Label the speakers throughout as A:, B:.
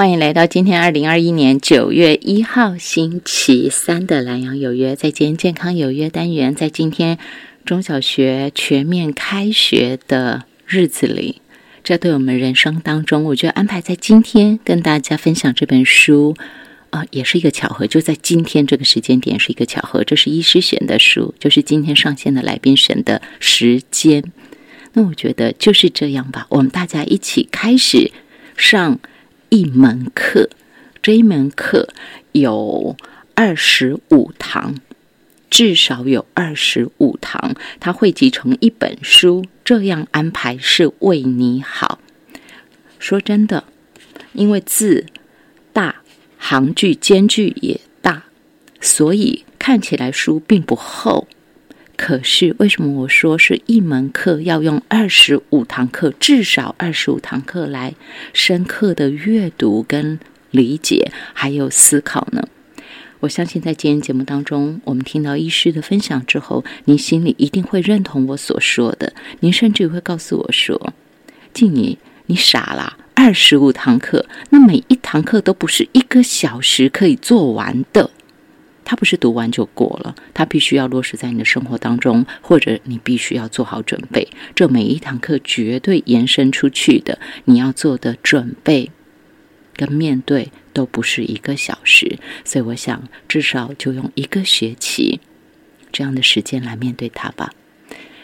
A: 欢迎来到今天二零二一年九月一号星期三的蓝阳有约，在今天健康有约单元，在今天中小学全面开学的日子里，这对我们人生当中，我觉得安排在今天跟大家分享这本书啊、也是一个巧合，就在今天这个时间点是一个巧合。这是医师选的书，就是今天上线的来宾选的时间。那我觉得就是这样吧，我们大家一起开始上一门课，这一门课有二十五堂，至少有二十五堂，它汇集成一本书，这样安排是为你好。说真的，因为字大，行距间距也大，所以看起来书并不厚。可是为什么我说是一门课要用二十五堂课，至少二十五堂课来深刻的阅读跟理解，还有思考呢？我相信在今天节目当中，我们听到医师的分享之后，您心里一定会认同我所说的，您甚至会告诉我说：“静怡，你傻啦！二十五堂课，那每一堂课都不是一个小时可以做完的。”它不是读完就过了，它必须要落实在你的生活当中，或者你必须要做好准备。这每一堂课绝对延伸出去的，你要做的准备跟面对都不是一个小时，所以我想至少就用一个学期这样的时间来面对它吧。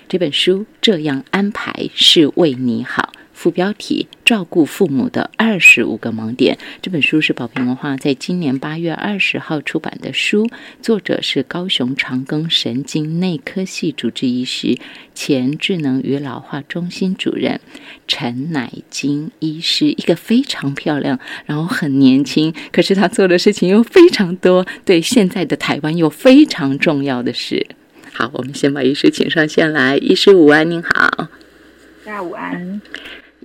A: 这本书这样安排是为你好。副标题：照顾父母的二十五个盲点。这本书是宝瓶文化在今年八月二十号出版的书，作者是高雄长庚神经内科系主治医师、前智能与老化中心主任陈乃金医师，一个非常漂亮，然后很年轻，可是他做的事情又非常多，对现在的台湾有非常重要的事。好，我们先把医师请上线来。医师午安，您好。
B: 大家午安。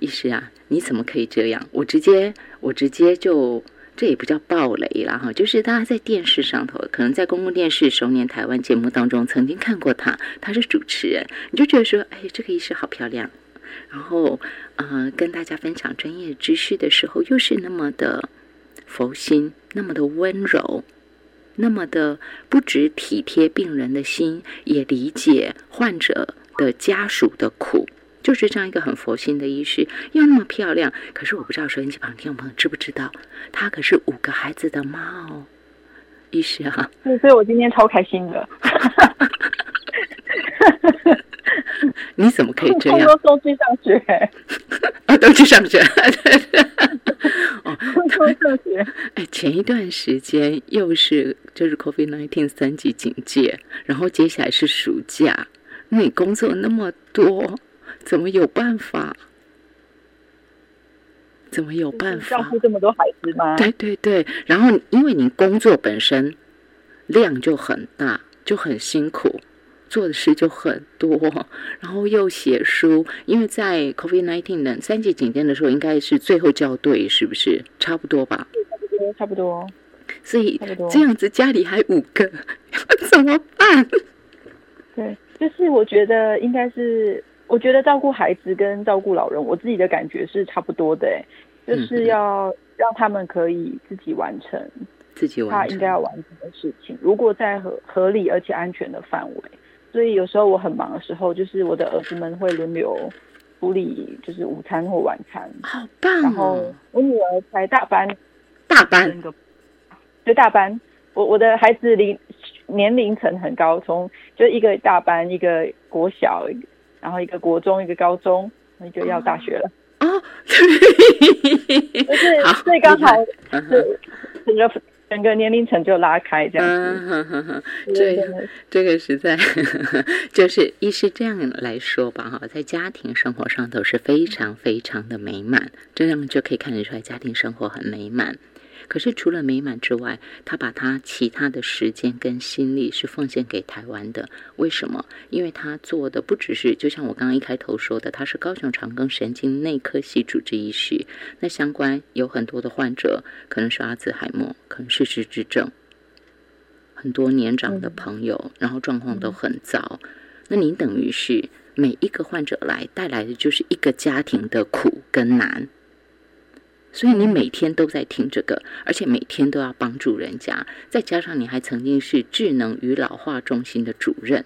A: 医师啊，你怎么可以这样？我直接，我直接就，这也不叫暴雷了哈，就是大家在电视上头，可能在公共电视《熟年台湾》节目当中曾经看过他，他是主持人，你就觉得说，哎，这个医师好漂亮，然后，呃，跟大家分享专业知识的时候，又是那么的佛心，那么的温柔，那么的不止体贴病人的心，也理解患者的家属的苦。就是这样一个很佛心的医师，又那么漂亮。可是我不知道收音机旁听众朋友知不知道，她可是五个孩子的妈哦，医师啊。
B: 对，所以我今天超开心的。
A: 你怎么可以这样？
B: 都都去上学。
A: 啊，都去上学。
B: 哦，都上学。
A: 哎，前一段时间又是就是 COVID nineteen 三级警戒，然后接下来是暑假，你工作那么多。怎么有办法？怎么有办法
B: 照顾这么多孩子吗？
A: 对对对，然后因为你工作本身量就很大，就很辛苦，做的事就很多，然后又写书。因为在 COVID nineteen 的三级警戒的时候，应该是最后校对，是不是？差不多吧？
B: 差不多，差不多。
A: 所以这样子家里还五个，怎么办？
B: 对，就是我觉得应该是。我觉得照顾孩子跟照顾老人，我自己的感觉是差不多的，哎，就是要让他们可以自己完成
A: 自己
B: 他应该要完成的事情。如果在合合理而且安全的范围，所以有时候我很忙的时候，就是我的儿子们会轮流处理，就是午餐或晚餐。
A: 好棒！
B: 然后我女儿才大班，
A: 大班，
B: 对大班。我我的孩子龄年龄层很高，从就一个大班，一个国小。然后一个国中，一个高中，那就要大学了。
A: 哦，
B: 就是所以刚才
A: 是
B: 整个整个年龄层就拉开这样
A: 子。这这个实在 就是一是这样来说吧，哈，在家庭生活上都是非常非常的美满，这样就可以看得出来家庭生活很美满。可是除了美满之外，他把他其他的时间跟心力是奉献给台湾的。为什么？因为他做的不只是，就像我刚刚一开头说的，他是高雄长庚神经内科系主治医师。那相关有很多的患者，可能是阿兹海默，可能是失智症，很多年长的朋友，然后状况都很糟。那您等于是每一个患者来带来的就是一个家庭的苦跟难。所以你每天都在听这个，而且每天都要帮助人家，再加上你还曾经是智能与老化中心的主任，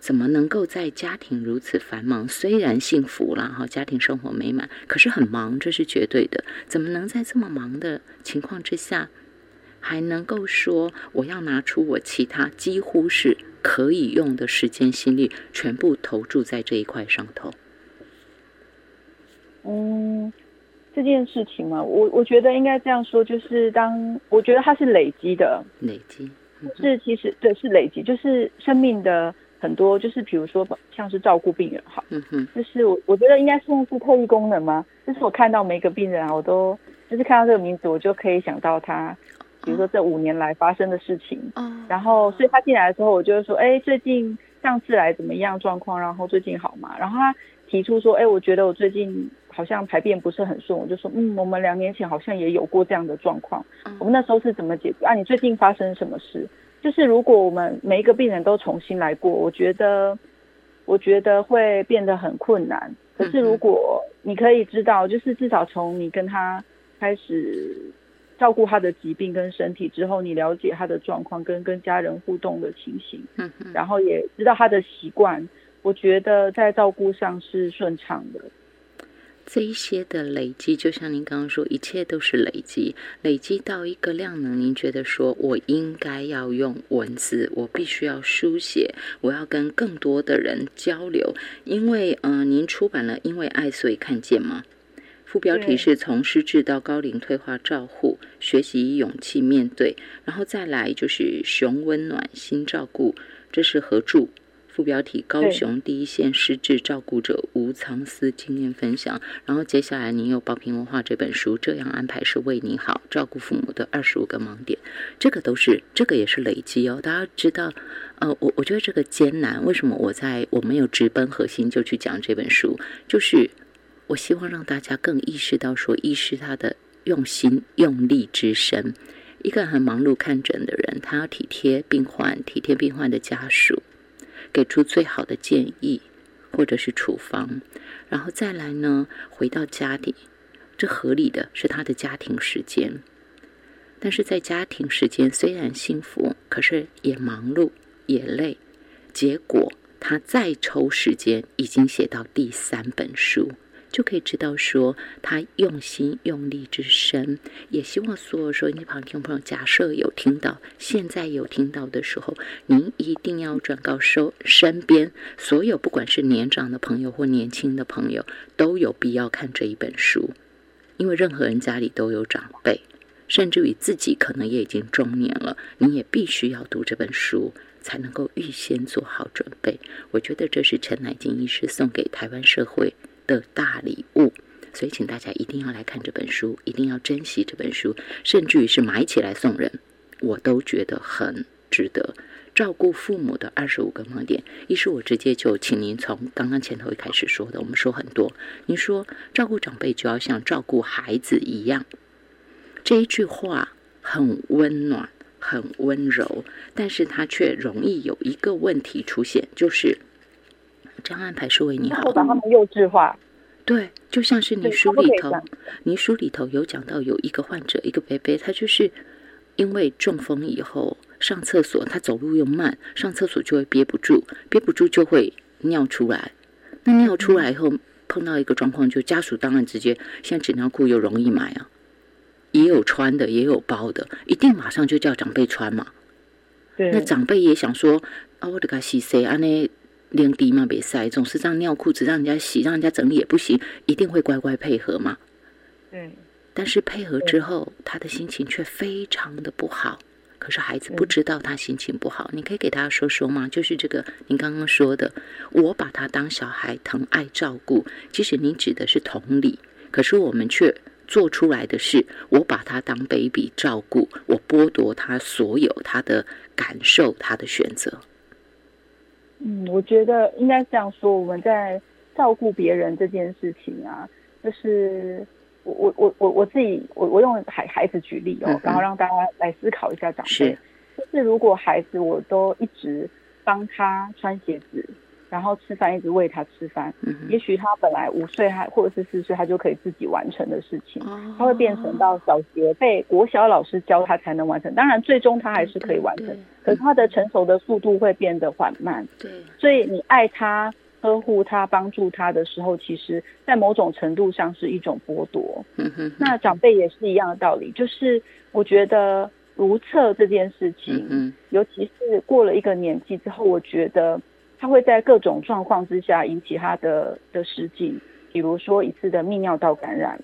A: 怎么能够在家庭如此繁忙？虽然幸福了哈，家庭生活美满，可是很忙，这是绝对的。怎么能在这么忙的情况之下，还能够说我要拿出我其他几乎是可以用的时间心力，全部投注在这一块上头？
B: 嗯。这件事情嘛，我我觉得应该这样说，就是当我觉得它是累积的，
A: 累积
B: 是其实对是累积，就是生命的很多，就是比如说像是照顾病人哈，
A: 嗯哼，
B: 就是我我觉得应该算是特异功能吗？就是我看到每个病人啊，我都就是看到这个名字，我就可以想到他，比如说这五年来发生的事情，嗯然后所以他进来的时候，我就会说，哎，最近上次来怎么样状况？然后最近好吗？然后他提出说，哎，我觉得我最近。好像排便不是很顺，我就说，嗯，我们两年前好像也有过这样的状况，我们那时候是怎么解决？啊，你最近发生什么事？就是如果我们每一个病人都重新来过，我觉得，我觉得会变得很困难。可是如果你可以知道，就是至少从你跟他开始照顾他的疾病跟身体之后，你了解他的状况跟跟家人互动的情形，
A: 嗯
B: 然后也知道他的习惯，我觉得在照顾上是顺畅的。
A: 这一些的累积，就像您刚刚说，一切都是累积，累积到一个量能。您觉得说，我应该要用文字，我必须要书写，我要跟更多的人交流。因为，嗯，您出版了《因为爱所以看见》吗？副标题是从失智到高龄退化照护，学习勇气面对，然后再来就是熊温暖心照顾，这是合著。副标题：高雄第一线失智照顾者吴藏思经验分享。然后接下来，您有宝瓶文化这本书，这样安排是为你好，照顾父母的二十五个盲点。这个都是，这个也是累积哦。大家知道，呃，我我觉得这个艰难。为什么我在我没有直奔核心就去讲这本书？就是我希望让大家更意识到，说医师他的用心用力之深。一个很忙碌看诊的人，他要体贴病患，体贴病患的家属。给出最好的建议，或者是处方，然后再来呢？回到家里，这合理的是他的家庭时间。但是在家庭时间虽然幸福，可是也忙碌也累。结果他再抽时间，已经写到第三本书。就可以知道说他用心用力之深，也希望所有收音机旁听朋友，假设有听到，现在有听到的时候，您一定要转告收身边所有，不管是年长的朋友或年轻的朋友，都有必要看这一本书，因为任何人家里都有长辈，甚至于自己可能也已经中年了，你也必须要读这本书，才能够预先做好准备。我觉得这是陈乃金医师送给台湾社会。的大礼物，所以请大家一定要来看这本书，一定要珍惜这本书，甚至于是买起来送人，我都觉得很值得。照顾父母的二十五个盲点，一是我直接就请您从刚刚前头一开始说的，我们说很多，您说照顾长辈就要像照顾孩子一样，这一句话很温暖，很温柔，但是它却容易有一个问题出现，就是。这样安排是为你好。
B: 把他们幼稚化。
A: 对，就像是你书里头，你书里头有讲到有一个患者，一个伯伯，他就是因为中风以后上厕所，他走路又慢，上厕所就会憋不住，憋不住就会尿出来。那尿出来以后，碰到一个状况，就家属当然直接，现在纸尿裤又容易买啊，也有穿的，也有包的，一定马上就叫长辈穿嘛。
B: 对。
A: 那长辈也想说啊，我得给洗洗，安尼。连滴嘛别塞，总是这样尿裤子让人家洗，让人家整理也不行，一定会乖乖配合嘛。
B: 嗯。
A: 但是配合之后，他的心情却非常的不好。可是孩子不知道他心情不好，你可以给他说说吗？就是这个您刚刚说的，我把他当小孩疼爱照顾，其实您指的是同理，可是我们却做出来的是，我把他当 baby 照顾，我剥夺他所有他的感受，他的选择。
B: 嗯，我觉得应该这样说，我们在照顾别人这件事情啊，就是我我我我我自己，我我用孩孩子举例哦，然后让大家来思考一下长辈。就是如果孩子我都一直帮他穿鞋子，然后吃饭一直喂他吃饭，也许他本来五岁还或者是四岁，他就可以自己完成的事情，他会变成到小学被国小老师教他才能完成。当然，最终他还是可以完成，可是他的成熟的速度会变得缓慢。
A: 对，
B: 所以你爱他、呵护他、帮助他的时候，其实在某种程度上是一种剥夺。
A: 嗯哼，
B: 那长辈也是一样的道理，就是我觉得如厕这件事情，
A: 嗯，
B: 尤其是过了一个年纪之后，我觉得。他会在各种状况之下引起他的的失禁，比如说一次的泌尿道感染，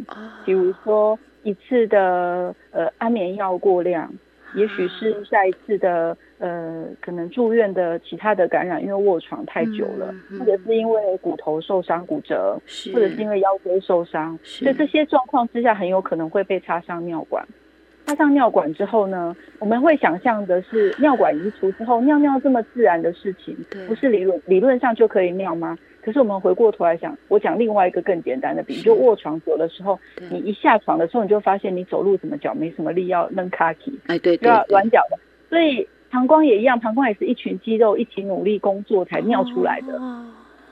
B: 比如说一次的呃安眠药过量，也许是下一次的呃可能住院的其他的感染，因为卧床太久了，或者是因为骨头受伤骨折，或者是因为腰椎受伤，所以这些状况之下很有可能会被插上尿管。插上尿管之后呢，我们会想象的是尿管移除之后尿尿这么自然的事情，不是理论理论上就可以尿吗？可是我们回过头来想，我讲另外一个更简单的比喻，就卧床走的时候，你一下床的时候，你就发现你走路怎么脚没什么力，要扔卡体，
A: 哎对，
B: 要软脚的。所以膀胱也一样，膀胱也是一群肌肉一起努力工作才尿出来的，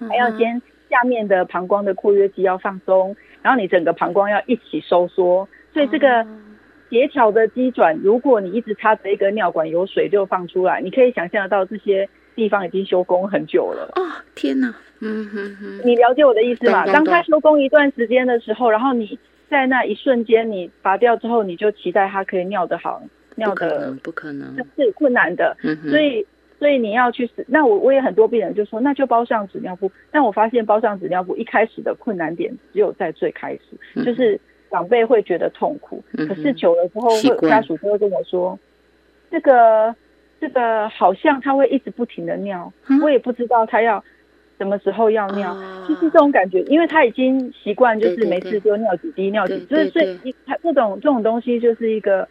B: 还要先下面的膀胱的括约肌要放松，然后你整个膀胱要一起收缩，所以这个。协调的机转，如果你一直插着一根尿管，有水就放出来。你可以想象得到这些地方已经修工很久了。哦，
A: 天哪！嗯哼哼，
B: 你了解我的意思吗？当他修工一段时间的时候，然后你在那一瞬间你拔掉之后，你就期待它可以尿得好，尿的
A: 不可能，
B: 是困难的。所以，所以你要去那我我也很多病人就说，那就包上纸尿布。但我发现包上纸尿布一开始的困难点只有在最开始，就是。长辈会觉得痛苦，可是久了之后，会家属就会跟我说：“这个这个好像他会一直不停的尿，我也不知道他要什么时候要尿，就是这种感觉，因为他已经习惯，就是每次就尿几滴尿几，所以所以他这种这种东西就是一个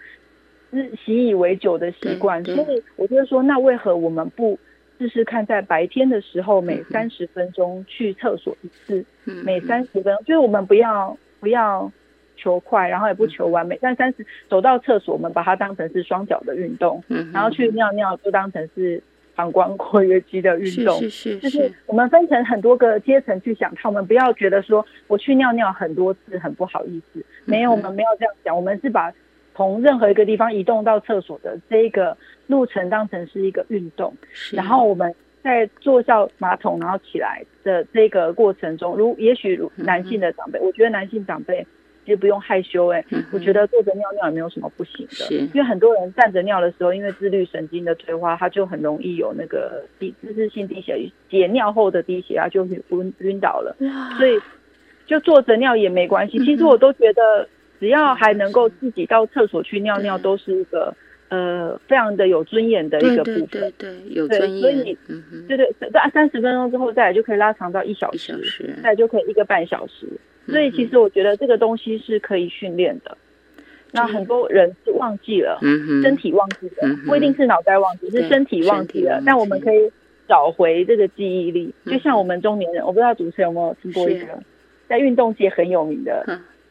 B: 是习以为久的习惯，所以我就说，那为何我们不试试看，在白天的时候每三十分钟去厕所一次，每三十分钟，就是我们不要不要。求快，然后也不求完美，但三十走到厕所，我们把它当成是双脚的运动，然后去尿尿就当成是膀胱括约肌的运动。
A: 是是是，
B: 就是我们分成很多个阶层去想它，我们不要觉得说我去尿尿很多次很不好意思，没有，我们没有这样讲，我们是把从任何一个地方移动到厕所的这个路程当成是一个运动，然后我们在坐上马桶然后起来的这个过程中，如也许男性的长辈，我觉得男性长辈。其实不用害羞哎，我觉得坐着尿尿也没有什么不行的，因为很多人站着尿的时候，因为自律神经的退化，他就很容易有那个低姿势性低血解尿后的低血压，就晕晕倒了。所以就坐着尿也没关系。其实我都觉得，只要还能够自己到厕所去尿尿，都是一个呃非常的有尊严的一个部分。
A: 对对对，有尊严。
B: 所以，对对，在三十分钟之后再来就可以拉长到一小时，再就可以一个半小时。所以其实我觉得这个东西是可以训练的。那很多人是忘记了，身体忘记了，不一定是脑袋忘记，是身体忘记了。但我们可以找回这个记忆力，就像我们中年人，我不知道主持人有没有听过一个在运动界很有名的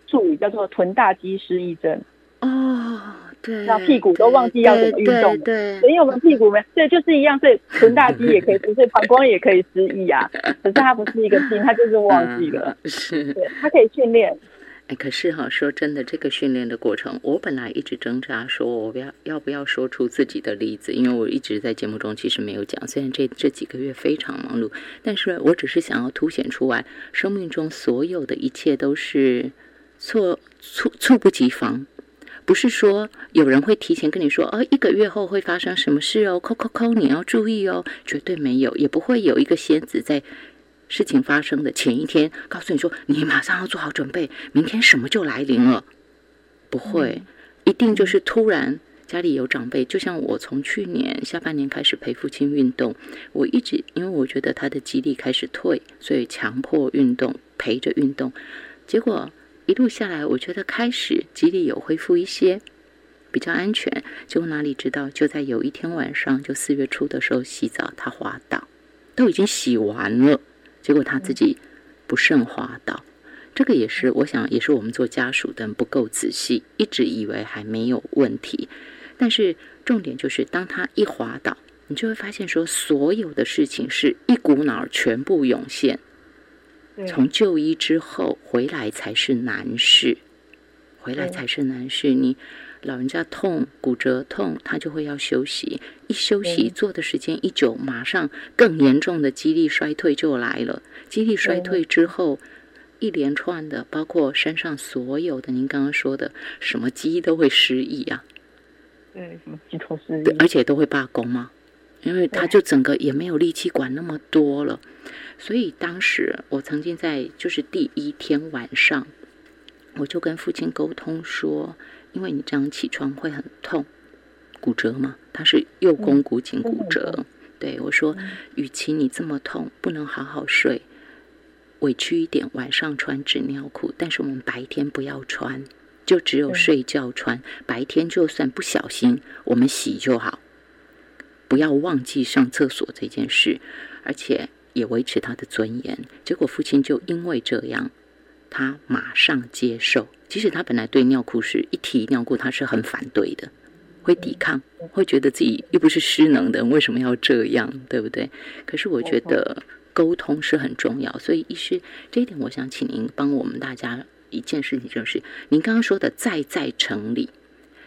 B: 术语，叫做臀大肌失忆症。
A: 哦，对，
B: 那屁股都忘记要怎么运动，
A: 对，
B: 因为我们屁股没，对，就是一样，所以臀大肌也可以，所以膀胱也可以失忆啊。可是它不是一个病，它就是忘记了，
A: 是，
B: 对，它可以训练。
A: 哎，可是哈，说真的，这个训练的过程，我本来一直挣扎，说我不要要不要说出自己的例子，因为我一直在节目中其实没有讲。虽然这这几个月非常忙碌，但是我只是想要凸显出来，生命中所有的一切都是猝猝猝不及防。不是说有人会提前跟你说，哦，一个月后会发生什么事哦，扣扣扣，你要注意哦，绝对没有，也不会有一个仙子在事情发生的前一天告诉你说，你马上要做好准备，明天什么就来临了，不会，一定就是突然家里有长辈，就像我从去年下半年开始陪父亲运动，我一直因为我觉得他的肌力开始退，所以强迫运动，陪着运动，结果。一路下来，我觉得开始肌力有恢复一些，比较安全。结果哪里知道，就在有一天晚上，就四月初的时候洗澡，他滑倒，都已经洗完了，结果他自己不慎滑倒。这个也是，我想也是我们做家属的不够仔细，一直以为还没有问题。但是重点就是，当他一滑倒，你就会发现说，所有的事情是一股脑全部涌现。从就医之后回来才是难事，回来才是难事。你老人家痛，骨折痛，他就会要休息。一休息，坐的时间一久，马上更严重的肌力衰退就来了。肌力衰退之后，一连串的，包括身上所有的，您刚刚说的什么肌都会失忆啊？
B: 对，什么肌头失忆？
A: 而且都会罢工吗？因为他就整个也没有力气管那么多了。所以当时我曾经在就是第一天晚上，我就跟父亲沟通说，因为你这样起床会很痛，骨折嘛，他是右肱骨颈骨折。对我说，与其你这么痛，不能好好睡，委屈一点，晚上穿纸尿裤，但是我们白天不要穿，就只有睡觉穿，白天就算不小心，我们洗就好，不要忘记上厕所这件事，而且。也维持他的尊严，结果父亲就因为这样，他马上接受。即使他本来对尿裤是一提尿裤，他是很反对的，会抵抗，会觉得自己又不是失能的，为什么要这样，对不对？可是我觉得沟通是很重要，所以医师这一点，我想请您帮我们大家一件事情，就是您刚刚说的在在城里，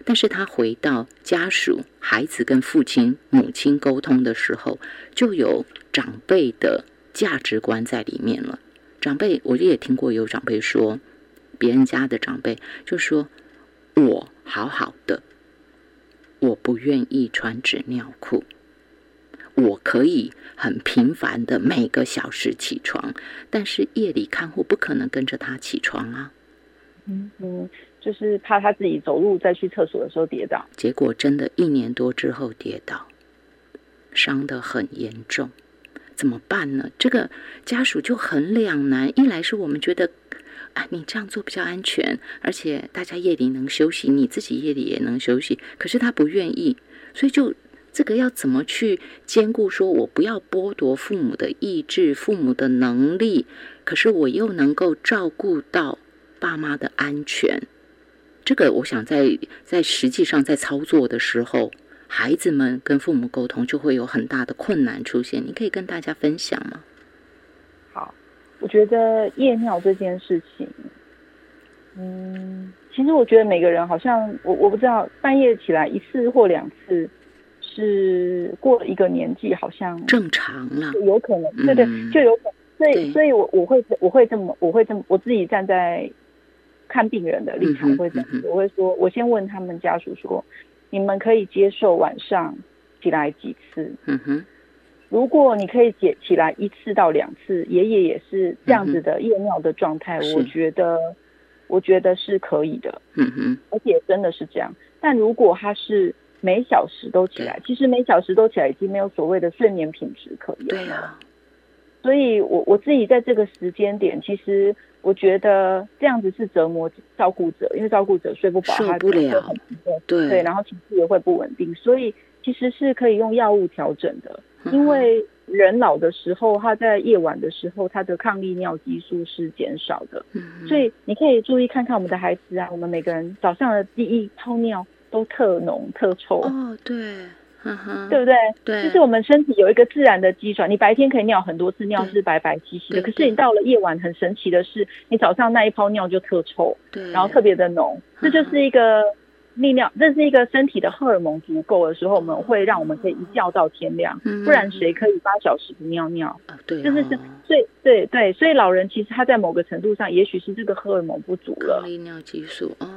A: 但是他回到家属、孩子跟父亲、母亲沟通的时候，就有。长辈的价值观在里面了。长辈，我也听过有长辈说，别人家的长辈就说：“我好好的，我不愿意穿纸尿裤，我可以很频繁的每个小时起床，但是夜里看护不可能跟着他起床啊。”
B: 嗯，就是怕他自己走路再去厕所的时候跌倒。
A: 结果真的一年多之后跌倒，伤得很严重。怎么办呢？这个家属就很两难。一来是我们觉得，啊，你这样做比较安全，而且大家夜里能休息，你自己夜里也能休息。可是他不愿意，所以就这个要怎么去兼顾？说我不要剥夺父母的意志、父母的能力，可是我又能够照顾到爸妈的安全。这个我想在在实际上在操作的时候。孩子们跟父母沟通就会有很大的困难出现，你可以跟大家分享吗？
B: 好，我觉得夜尿这件事情，嗯，其实我觉得每个人好像我我不知道半夜起来一次或两次是过了一个年纪，好像
A: 正常了，
B: 有可能，对对，就有可能。所以，所以我我会我会这么我会这么我自己站在看病人的立场会怎样，我会说，我先问他们家属说。你们可以接受晚上起来几次？嗯哼，如果你可以解起来一次到两次，爷爷也是这样子的夜尿的状态，我觉得我觉得是可以的。嗯哼，而且真的是这样。但如果他是每小时都起来，其实每小时都起来已经没有所谓的睡眠品质可言了。对啊，所以我我自己在这个时间点，其实。我觉得这样子是折磨照顾者，因为照顾者睡不饱，他
A: 不了，对
B: 对，然后情绪也会不稳定，所以其实是可以用药物调整的。因为人老的时候，他在夜晚的时候，他的抗利尿激素是减少的，所以你可以注意看看我们的孩子啊，我们每个人早上的第一泡尿都特浓特臭
A: 哦，对。
B: 对不对？
A: 对，
B: 就是我们身体有一个自然的机转，你白天可以尿很多次，尿是白白稀稀的。可是你到了夜晚，很神奇的是，你早上那一泡尿就特臭，
A: 对，
B: 然后特别的浓。这就是一个利尿，这是一个身体的荷尔蒙足够的时候，我们会让我们可以一觉到天亮。不然谁可以八小时不尿尿？
A: 对，
B: 就是是，所以对对，所以老人其实他在某个程度上，也许是这个荷尔蒙不足了，
A: 利尿激素哦。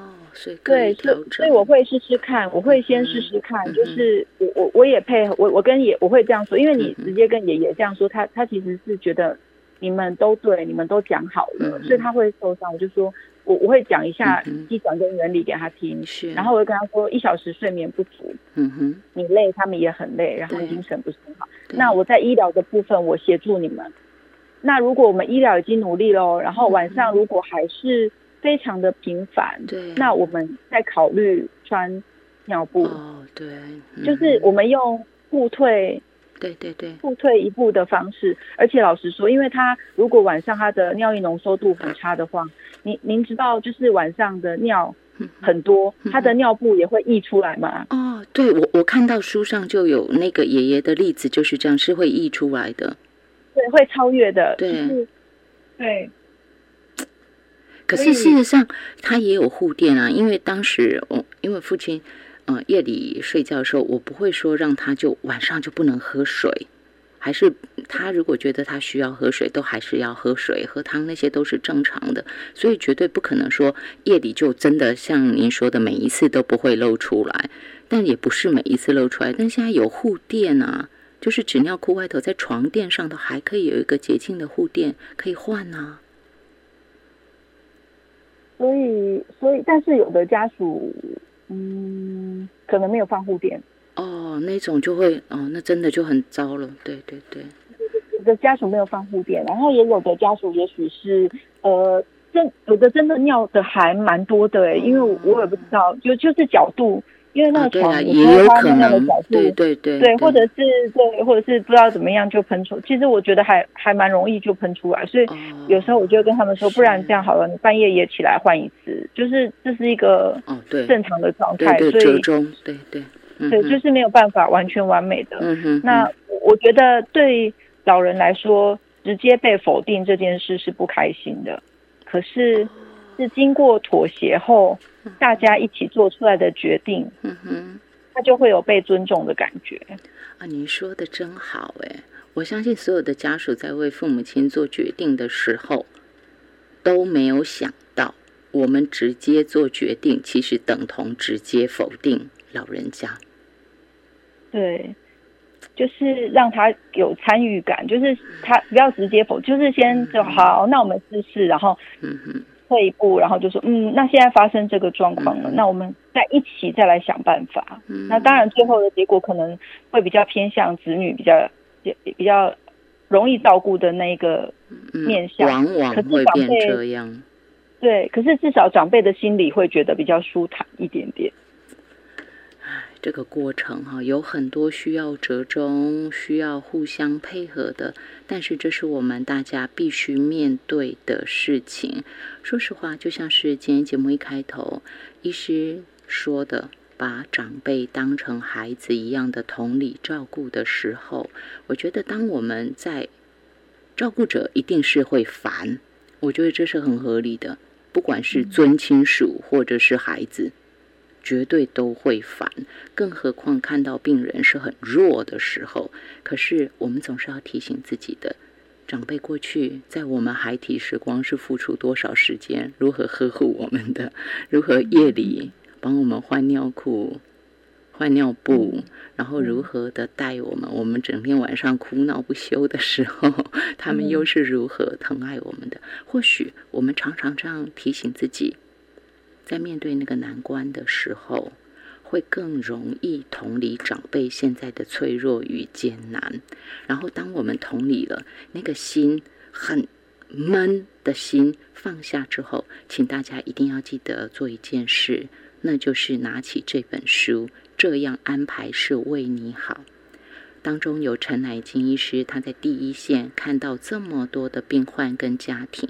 B: 对，所以所以我会试试看，我会先试试看，就是我我我也配合我我跟爷我会这样说，因为你直接跟爷爷这样说，他他其实是觉得你们都对，你们都讲好了，所以他会受伤。我就说我我会讲一下机转跟原理给他听，然后我就跟他说一小时睡眠不足，嗯哼，你累，他们也很累，然后精神不是很好。那我在医疗的部分我协助你们。那如果我们医疗已经努力喽，然后晚上如果还是。非常的频繁，
A: 对，
B: 那我们在考虑穿尿布，
A: 哦，对，
B: 就是我们用互退，
A: 对对对，
B: 互退一步的方式。而且老实说，因为他如果晚上他的尿液浓缩度很差的话，您您知道，就是晚上的尿很多，他的尿布也会溢出来嘛？
A: 哦，哦，对我我看到书上就有那个爷爷的例子，就是这样，是会溢出来的，
B: 对，会超越的，
A: 对，
B: 对。
A: 可是事实上，他也有护垫啊，因为当时我因为父亲，嗯，夜里睡觉的时候，我不会说让他就晚上就不能喝水。还是他如果觉得他需要喝水，都还是要喝水、喝汤，那些都是正常的，所以绝对不可能说夜里就真的像您说的每一次都不会露出来，但也不是每一次露出来。但现在有护垫啊，就是纸尿裤外头在床垫上头还可以有一个洁净的护垫可以换啊。
B: 所以，所以，但是有的家属，嗯，可能没有放护垫。
A: 哦，那种就会哦，那真的就很糟了。对对对，
B: 有的家属没有放护垫，然后也有的家属也许是呃，真有的真的尿的还蛮多的哎，因为我也不知道，就就是角度，因为那个床
A: 也有可能对对对
B: 对，或者是对，或者是不知道怎么样就喷出。其实我觉得还还蛮容易就喷出来，所以有时候我就跟他们说，不然这样好了，你半夜也起来换一次，就是这是一个正常的状态，
A: 所以对对。
B: 对，就是没有办法完全完美的。那我觉得对老人来说，直接被否定这件事是不开心的。可是是经过妥协后，大家一起做出来的决定，
A: 嗯哼，
B: 他就会有被尊重的感觉。
A: 啊，您说的真好哎！我相信所有的家属在为父母亲做决定的时候，都没有想到，我们直接做决定，其实等同直接否定老人家。
B: 对，就是让他有参与感，就是他不要直接否，就是先就好，那我们试试，然后退一步，然后就说，嗯，那现在发生这个状况了，那我们再一起再来想办法。那当然，最后的结果可能会比较偏向子女比较比较容易照顾的那个面向，
A: 往往会变这样。
B: 对，可是至少长辈的心里会觉得比较舒坦一点点。
A: 这个过程哈，有很多需要折中、需要互相配合的，但是这是我们大家必须面对的事情。说实话，就像是今天节目一开头，医师说的，把长辈当成孩子一样的同理照顾的时候，我觉得当我们在照顾者一定是会烦，我觉得这是很合理的，不管是尊亲属或者是孩子。绝对都会烦，更何况看到病人是很弱的时候。可是我们总是要提醒自己的长辈，过去在我们孩提时光是付出多少时间，如何呵护我们的，如何夜里帮我们换尿裤、换尿布，然后如何的带我们。我们整天晚上哭闹不休的时候，他们又是如何疼爱我们的？或许我们常常这样提醒自己。在面对那个难关的时候，会更容易同理长辈现在的脆弱与艰难。然后，当我们同理了，那个心很闷的心放下之后，请大家一定要记得做一件事，那就是拿起这本书。这样安排是为你好。当中有陈乃金医师，他在第一线看到这么多的病患跟家庭，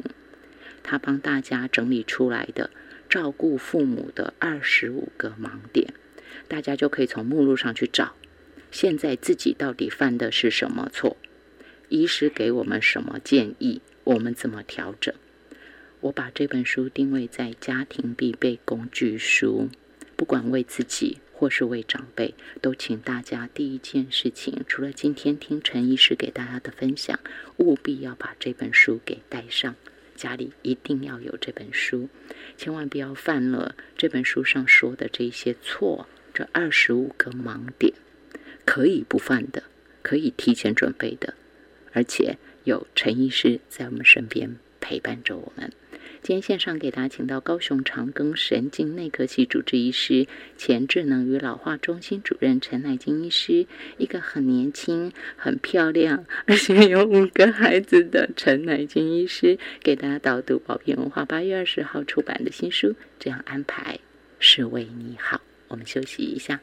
A: 他帮大家整理出来的。照顾父母的二十五个盲点，大家就可以从目录上去找。现在自己到底犯的是什么错？医师给我们什么建议？我们怎么调整？我把这本书定位在家庭必备工具书，不管为自己或是为长辈，都请大家第一件事情，除了今天听陈医师给大家的分享，务必要把这本书给带上。家里一定要有这本书，千万不要犯了这本书上说的这些错。这二十五个盲点可以不犯的，可以提前准备的，而且有陈医师在我们身边陪伴着我们。今天线上给大家请到高雄长庚神经内科系主治医师、前智能与老化中心主任陈乃金医师，一个很年轻、很漂亮，而且有五个孩子的陈乃金医师，给大家导读宝瓶文化八月二十号出版的新书。这样安排是为你好。我们休息一下。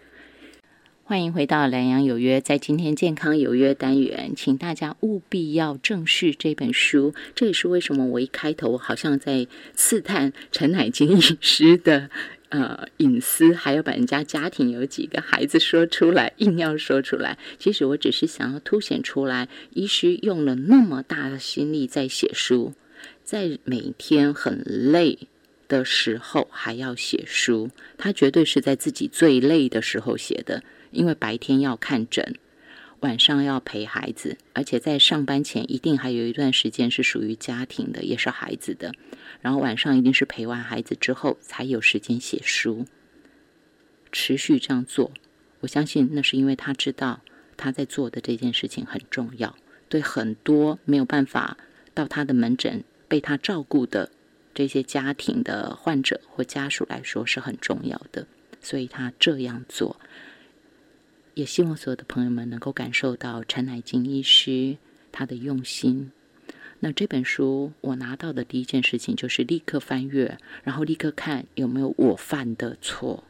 A: 欢迎回到《南阳有约》。在今天健康有约单元，请大家务必要正视这本书。这也是为什么我一开头好像在刺探陈乃金医师的 呃隐私，还要把人家家庭有几个孩子说出来，硬要说出来。其实我只是想要凸显出来，医师用了那么大的心力在写书，在每天很累的时候还要写书，他绝对是在自己最累的时候写的，因为白天要看诊。晚上要陪孩子，而且在上班前一定还有一段时间是属于家庭的，也是孩子的。然后晚上一定是陪完孩子之后才有时间写书，持续这样做。我相信那是因为他知道他在做的这件事情很重要，对很多没有办法到他的门诊被他照顾的这些家庭的患者或家属来说是很重要的，所以他这样做。也希望所有的朋友们能够感受到陈乃金医师他的用心。那这本书我拿到的第一件事情就是立刻翻阅，然后立刻看有没有我犯的错。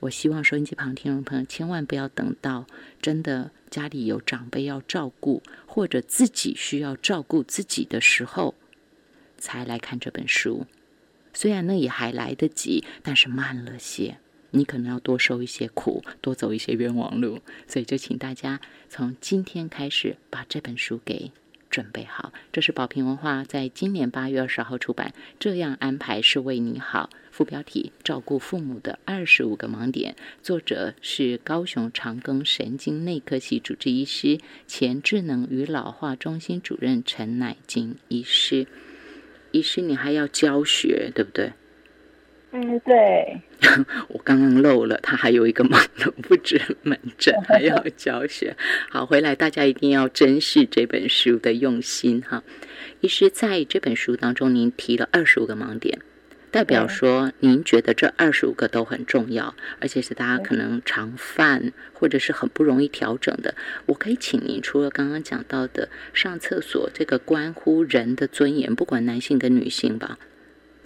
A: 我希望收音机旁听众朋友千万不要等到真的家里有长辈要照顾，或者自己需要照顾自己的时候才来看这本书。虽然那也还来得及，但是慢了些。你可能要多受一些苦，多走一些冤枉路，所以就请大家从今天开始把这本书给准备好。这是宝瓶文化在今年八月二十号出版，这样安排是为你好。副标题：照顾父母的二十五个盲点。作者是高雄长庚神经内科系主治医师、前智能与老化中心主任陈乃金医师。医师，你还要教学，对不对？
B: 嗯，对。
A: 我刚刚漏了，他还有一个忙碌不止门诊，还要教学。好，回来大家一定要珍视这本书的用心哈。医师在这本书当中，您提了二十五个盲点，代表说您觉得这二十五个都很重要，而且是大家可能常犯或者是很不容易调整的。我可以请您除了刚刚讲到的上厕所这个关乎人的尊严，不管男性跟女性吧。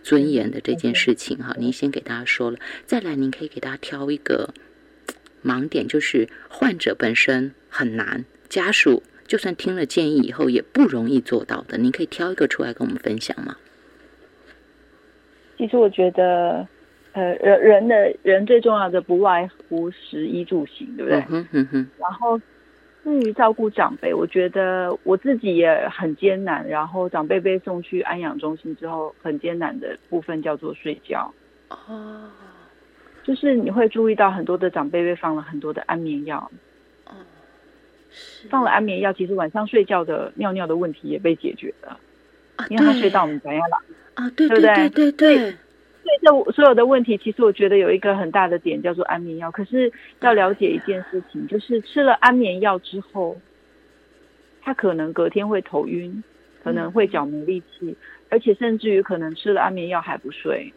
A: 尊严的这件事情哈，您先给大家说了，再来您可以给大家挑一个盲点，就是患者本身很难，家属就算听了建议以后也不容易做到的，您可以挑一个出来跟我们分享吗？
B: 其实我觉得，呃，人人的人最重要的不外乎食衣住行，对不对？嗯哼哼。然后。至于照顾长辈，我觉得我自己也很艰难。然后长辈被送去安养中心之后，很艰难的部分叫做睡觉。哦，就是你会注意到很多的长辈被放了很多的安眠药。哦，放了安眠药，其实晚上睡觉的尿尿的问题也被解决了。啊，因为他睡到我们怎样了？
A: 啊，对对对对对。
B: 对这所有的问题，其实我觉得有一个很大的点叫做安眠药。可是要了解一件事情，就是吃了安眠药之后，他可能隔天会头晕，可能会脚没力气，而且甚至于可能吃了安眠药还不睡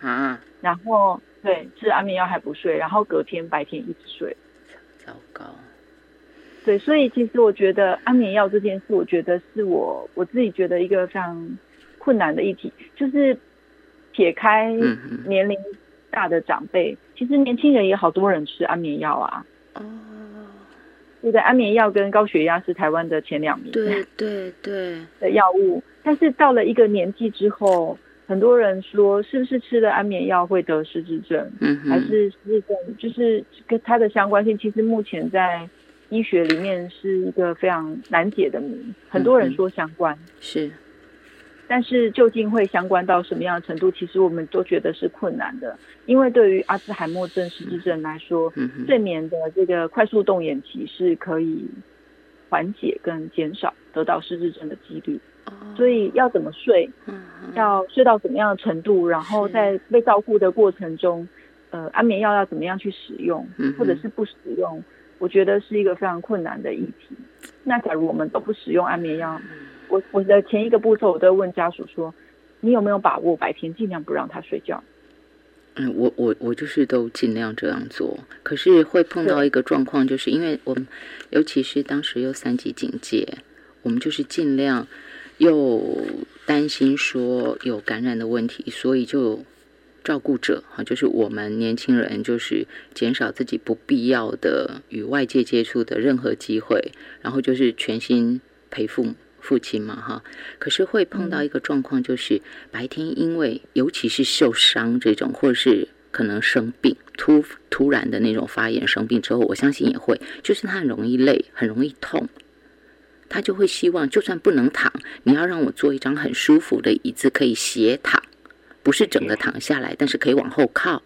B: 啊。然后对，吃安眠药还不睡，然后隔天白天一直睡，
A: 糟糕。
B: 对，所以其实我觉得安眠药这件事，我觉得是我我自己觉得一个非常困难的议题，就是。撇开年龄大的长辈，其实年轻人也好多人吃安眠药啊。哦，对的，安眠药跟高血压是台湾的前两名。
A: 对对对。
B: 的药物，但是到了一个年纪之后，很多人说是不是吃了安眠药会得失智症？嗯还是失智症？就是跟它的相关性，其实目前在医学里面是一个非常难解的谜。很多人说相关。
A: 是。
B: 但是究竟会相关到什么样的程度？其实我们都觉得是困难的，因为对于阿兹海默症、失智症来说，睡眠的这个快速动眼期是可以缓解跟减少得到失智症的几率。所以要怎么睡，要睡到怎么样的程度，然后在被照顾的过程中，呃，安眠药要怎么样去使用，或者是不使用，我觉得是一个非常困难的议题。那假如我们都不使用安眠药？我我的前一个步骤，我都问家属说：“你有没有把握白天尽量不让他睡觉？”
A: 嗯，我我我就是都尽量这样做。可是会碰到一个状况，就是因为我们尤其是当时又三级警戒，我们就是尽量又担心说有感染的问题，所以就照顾者哈，就是我们年轻人，就是减少自己不必要的与外界接触的任何机会，然后就是全心陪父母。父亲嘛，哈，可是会碰到一个状况，就是白天因为尤其是受伤这种，或者是可能生病，突突然的那种发炎生病之后，我相信也会，就是他很容易累，很容易痛，他就会希望，就算不能躺，你要让我坐一张很舒服的椅子，可以斜躺，不是整个躺下来，但是可以往后靠。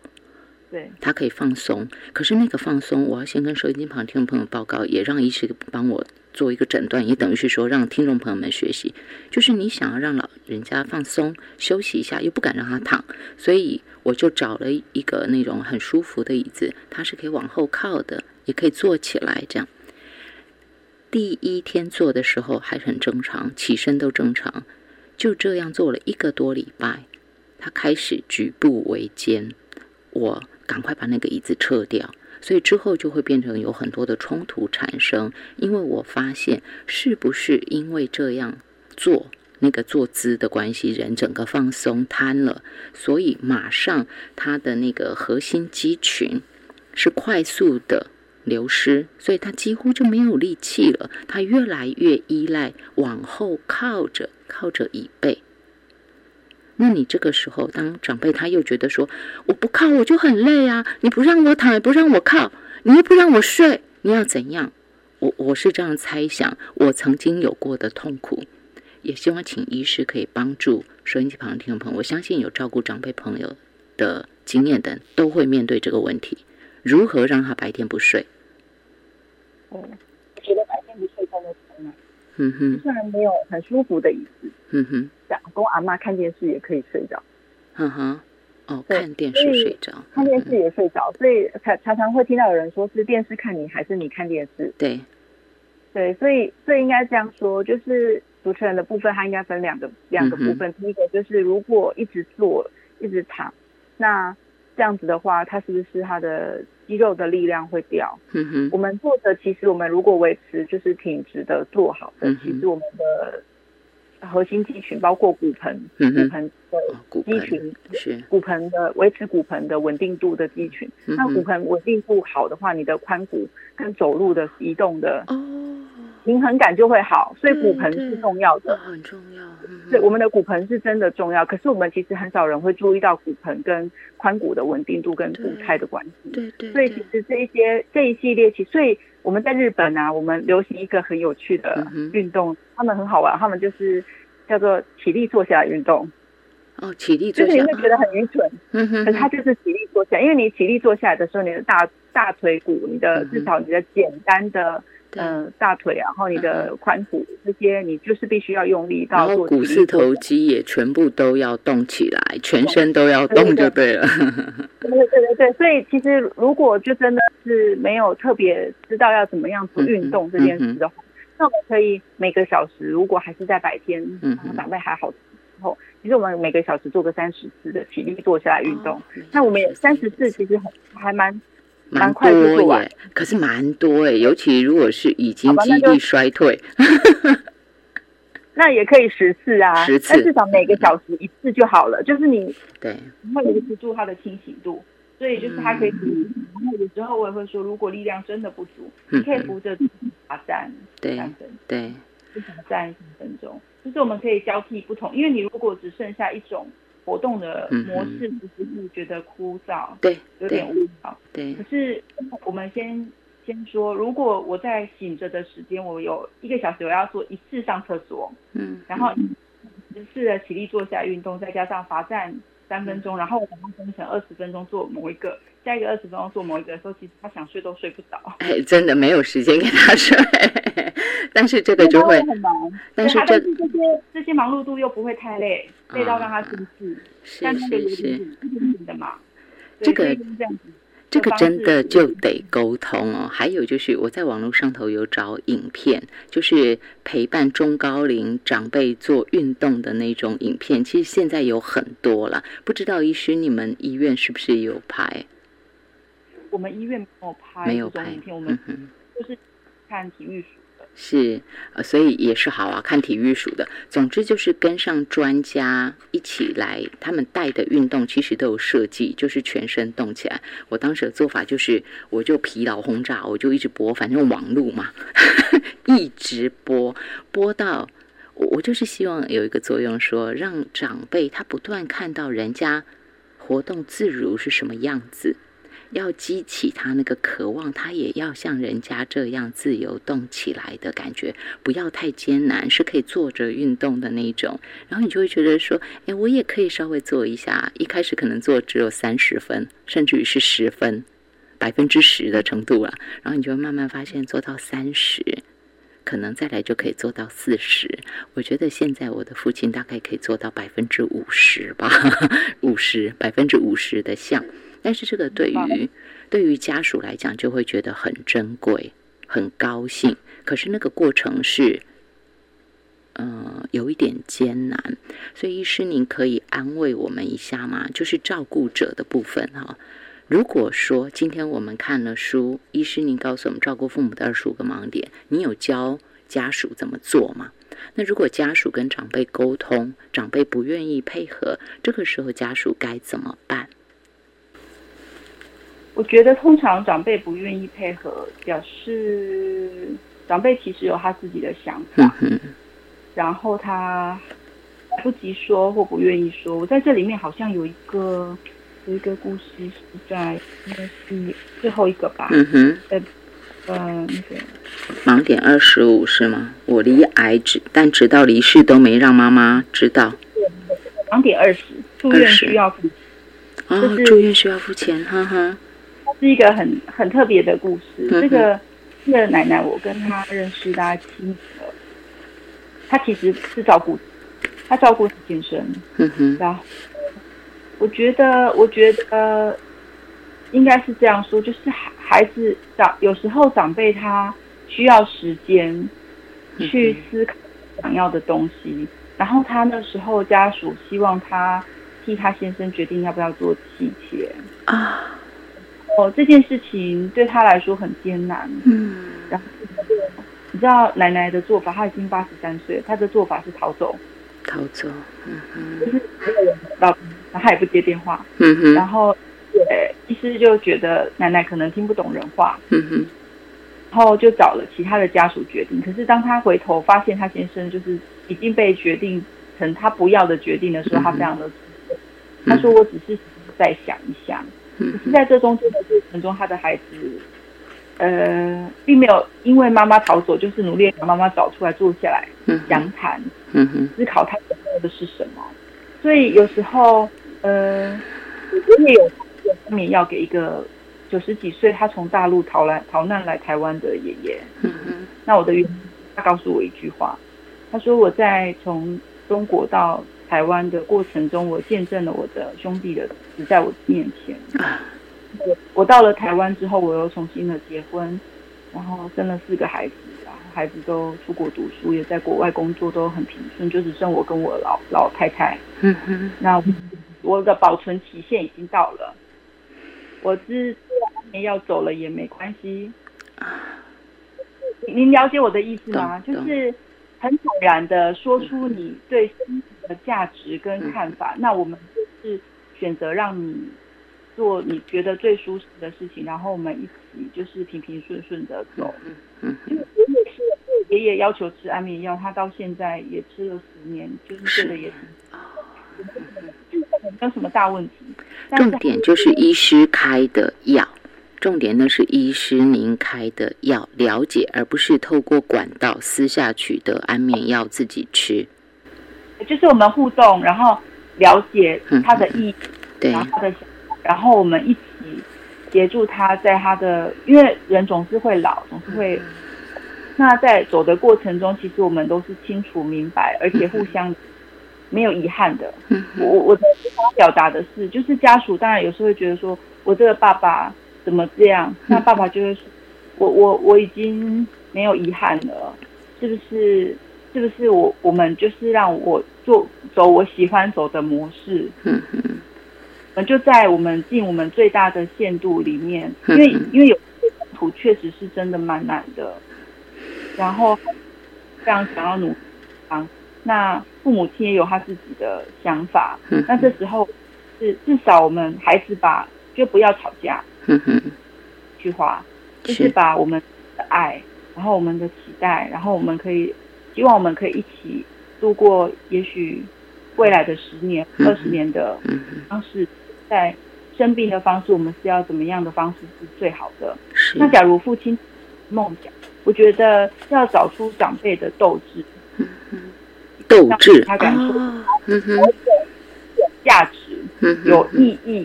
B: 对，
A: 他可以放松，可是那个放松，我要先跟收音机旁听众朋友报告，也让医师帮我做一个诊断，也等于是说让听众朋友们学习，就是你想要让老人家放松休息一下，又不敢让他躺，所以我就找了一个那种很舒服的椅子，它是可以往后靠的，也可以坐起来这样。第一天做的时候还很正常，起身都正常，就这样做了一个多礼拜，他开始举步维艰，我。赶快把那个椅子撤掉，所以之后就会变成有很多的冲突产生。因为我发现，是不是因为这样做那个坐姿的关系，人整个放松瘫了，所以马上他的那个核心肌群是快速的流失，所以他几乎就没有力气了。他越来越依赖往后靠着，靠着椅背。那你这个时候，当长辈他又觉得说我不靠我就很累啊，你不让我躺也不让我靠，你又不让我睡，你要怎样？我我是这样猜想，我曾经有过的痛苦，也希望请医师可以帮助收音机旁的听众朋友。我相信有照顾长辈朋友的经验的，都会面对这个问题：如何让他白天不睡？
B: 嗯，我觉得白天不睡真的很难。
A: 嗯哼，
B: 虽然没有很舒服的椅子。
A: 嗯哼。
B: 阿公阿妈看电视也可以睡着，
A: 嗯哼，哦，看电视睡着，
B: 看电视也睡着，所以常常常会听到有人说是电视看你还是你看电视？
A: 对，
B: 对，所以所以应该这样说，就是主持人的部分，它应该分两个两个部分。第一个就是如果一直坐一直躺，那这样子的话，它是不是它的肌肉的力量会掉？
A: 嗯哼，
B: 我们坐着，其实我们如果维持就是挺直的坐好的，其实我们的。核心肌群包括骨盆，骨盆的肌群
A: 是
B: 骨盆的维持骨盆的稳定度的肌群。那骨盆稳定度好的话，你的髋骨跟走路的移动的平衡感就会好。所以骨盆是重要的，
A: 很重要。
B: 对，我们的骨盆是真的重要。可是我们其实很少人会注意到骨盆跟髋骨的稳定度跟骨态的关系。
A: 对对。
B: 所以其实这一些这一系列，其所以。我们在日本啊，我们流行一个很有趣的运动，他们很好玩，他们就是叫做体力坐下运动。
A: 哦，起立坐
B: 下，就是你会觉得很愚蠢，
A: 嗯哼，
B: 可是他就是起立坐下，因为你起立坐下来的时候，你的大大腿骨，你的至少你的简单的。嗯，大腿，然后你的髋骨这些，你就是必须要用力到。
A: 然后股四头肌也全部都要动起来，全身都要动就对了。
B: 对对对所以其实如果就真的是没有特别知道要怎么样做运动这件事的话，那我们可以每个小时，如果还是在白天，嗯，长辈还好的时候，其实我们每个小时做个三十次的体力坐下来运动。那我们也三十次其实很还蛮。
A: 蛮多耶，可是蛮多哎，尤其如果是已经肌力衰退，
B: 那也可以十次啊，
A: 十次，
B: 但至少每个小时一次就好了。就是你
A: 对，
B: 会维持住它的清醒度，所以就是它可以。然后有时候我也会说，如果力量真的不足，你可以扶着爬站
A: 三
B: 分，
A: 对，
B: 至少站三分钟。就是我们可以交替不同，因为你如果只剩下一种。活动的模式其实是觉得枯燥，
A: 对，
B: 有点无聊。
A: 对，
B: 可是我们先先说，如果我在醒着的时间，我有一个小时，我要做一次上厕所，
A: 嗯，
B: 然后十次的起立坐下运动，再加上罚站三分钟，然后我把它分成二十分钟做某一个，下一个二十分钟做某一个的时候，其实他想睡都睡不着。
A: 哎，真的没有时间给他睡。但是这个就会
B: 很忙，
A: 但是
B: 这这些这些忙碌度又不会太累，累到让他生气，但那个有点不平的嘛。
A: 这个
B: 这样子，
A: 这个真的就得沟通哦。还有就是我在网络上头有找影片，就是陪伴中高龄长辈做运动的那种影片，其实现在有很多了。不知道医师你们医院是不是有拍？
B: 我们医院没有拍，
A: 没有拍
B: 影片，我们就是看体育。
A: 是，呃，所以也是好啊，看体育署的。总之就是跟上专家一起来，他们带的运动其实都有设计，就是全身动起来。我当时的做法就是，我就疲劳轰炸，我就一直播，反正网路嘛，一直播，播到我我就是希望有一个作用，说让长辈他不断看到人家活动自如是什么样子。要激起他那个渴望，他也要像人家这样自由动起来的感觉，不要太艰难，是可以坐着运动的那一种。然后你就会觉得说，哎，我也可以稍微做一下。一开始可能做只有三十分，甚至于是十分，百分之十的程度了。然后你就慢慢发现，做到三十，可能再来就可以做到四十。我觉得现在我的父亲大概可以做到百分之五十吧，五十百分之五十的像。但是这个对于对于家属来讲，就会觉得很珍贵、很高兴。可是那个过程是，嗯，有一点艰难。所以医师，您可以安慰我们一下吗？就是照顾者的部分哈。如果说今天我们看了书，医师您告诉我们照顾父母的二十五个盲点，你有教家属怎么做吗？那如果家属跟长辈沟通，长辈不愿意配合，这个时候家属该怎么办？
B: 我觉得通常长辈不愿意配合，表示长辈其实有他自己的想法，然后他来不及说或不愿意说。我在这里面好像有一个有一个故事是在应该是最后一个吧，嗯哼，呃呃那个
A: 盲点二十五是吗？我离癌直，但直到离世都没让妈妈知道。
B: 盲点二十，住院需要付，
A: 啊，住院需要付钱，哈哈。
B: 是一个很很特别的故事。这个这个奶奶，我跟她认识大概七年了。她其实是照顾，她照顾先生。嗯哼。然后，我觉得，我觉得应该是这样说，就是孩孩子长有时候长辈他需要时间去思考想要的东西，然后他那时候家属希望他替他先生决定要不要做妻妾啊。哦，这件事情对他来说很艰难。嗯，然后你知道奶奶的做法，她已经八十三岁，她的做法是逃走，
A: 逃走。嗯
B: 哼，就是没有人到，然后他也不接电话。嗯哼，然后对医师就觉得奶奶可能听不懂人话。嗯哼，然后就找了其他的家属决定。可是当他回头发现他先生就是已经被决定成他不要的决定的时候，他非常的他说：“我只是再想一下。”可是在这中间的过程中，他的孩子，呃，并没有因为妈妈逃走，就是努力把妈妈找出来，坐下来详谈，思考他想要的是什么。所以有时候，呃，我也有方面要给一个九十几岁，他从大陆逃来逃难来台湾的爷爷。那我的原他告诉我一句话，他说我在从中国到。台湾的过程中，我见证了我的兄弟的死在我面前。我我到了台湾之后，我又重新的结婚，然后生了四个孩子，然后孩子都出国读书，也在国外工作，都很平顺，就只剩我跟我老老太太。嗯哼，那我的保存期限已经到了，我是要走了也没关系。您了解我的意思吗？就是很坦然的说出你对生。的价值跟看法，那我们就是选择让你做你觉得最舒适的事情，然后我们一起就是平平顺顺的走。嗯嗯。因为爷爷是爷爷要求吃安眠药，他到现在也吃了十年，就是睡得也挺好，就是没有什么大问题。
A: 重点就是医师开的药，重点呢是医师您开的药，了解而不是透过管道私下取得安眠药自己吃。
B: 就是我们互动，然后了解他的意，然后他的，然后我们一起协助他在他的，因为人总是会老，总是会，那在走的过程中，其实我们都是清楚明白，而且互相没有遗憾的。我我想表达的是，就是家属当然有时候会觉得说，我这个爸爸怎么这样？那爸爸就会说，我我我已经没有遗憾了，是不是？是不是我我们就是让我做走我喜欢走的模式？嗯嗯，我们就在我们尽我们最大的限度里面，因为因为有些土确实是真的蛮难的，然后非常想要努啊。那父母亲也有他自己的想法，那这时候是至少我们孩子吧就不要吵架。嗯哼，句话就是把我们的爱，然后我们的期待，然后我们可以。希望我们可以一起度过，也许未来的十年、二十年的方式，在生病的方式，我们是要怎么样的方式是最好的？
A: 是。
B: 那假如父亲梦想，我觉得要找出长辈的斗志，
A: 斗志，
B: 他敢说，
A: 嗯哼，
B: 有价值，有意义，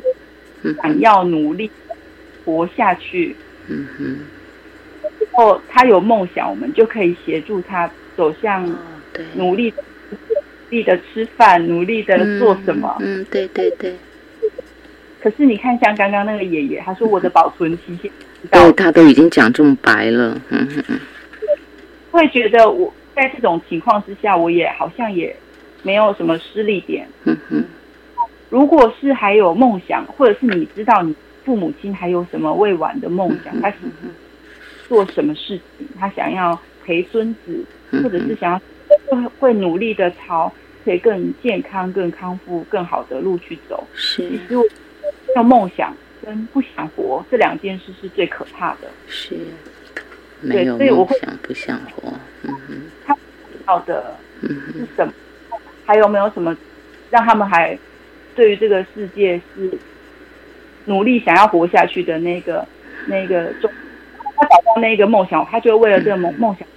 B: 想要努力活下去，
A: 嗯哼。
B: 然后他有梦想，我们就可以协助他走向努力力的吃饭，努力的做什么。
A: 嗯，对对对。
B: 可是你看，像刚刚那个爷爷，他说我的保存期限，
A: 对他都已经讲这么白了，嗯哼嗯。
B: 会觉得我在这种情况之下，我也好像也没有什么失利点。
A: 嗯哼。
B: 如果是还有梦想，或者是你知道你父母亲还有什么未完的梦想，他是。做什么事情，他想要陪孙子，或者是想要会会努力的朝可以更健康、更康复、更好的路去走。
A: 是，
B: 其实要梦想跟不想活这两件事是最可怕的。
A: 是，没有梦想不想活。嗯哼，
B: 他要的是什么？还有没有什么让他们还对于这个世界是努力想要活下去的那个那个中？他找到那个梦想，他就为了这个梦梦想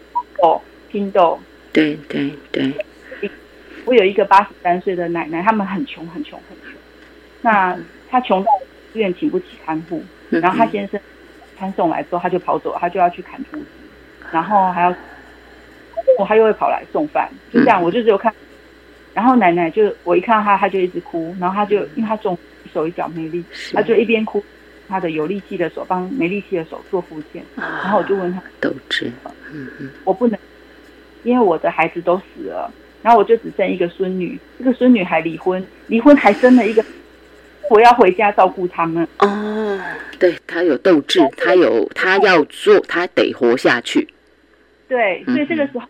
B: 哦拼斗。
A: 对对对。
B: 我有一个八十三岁的奶奶，他们很穷很穷很穷。那他穷到医院请不起看护，然后他先生餐送来之后，他就跑走了，他就要去砍竹子，然后还要我他又会跑来送饭，就这样，我就只有看。然后奶奶就我一看到他，他就一直哭，然后他就因为他重一手一脚没力，他就一边哭。他的有力气的手帮没力气的手做复健，然后我就问他
A: 斗志，嗯嗯，
B: 我不能，因为我的孩子都死了，然后我就只剩一个孙女，这个孙女还离婚，离婚还生了一个，我要回家照顾他们。
A: 哦，对他有斗志，他有他要做，他得活下去。
B: 对，所以这个时候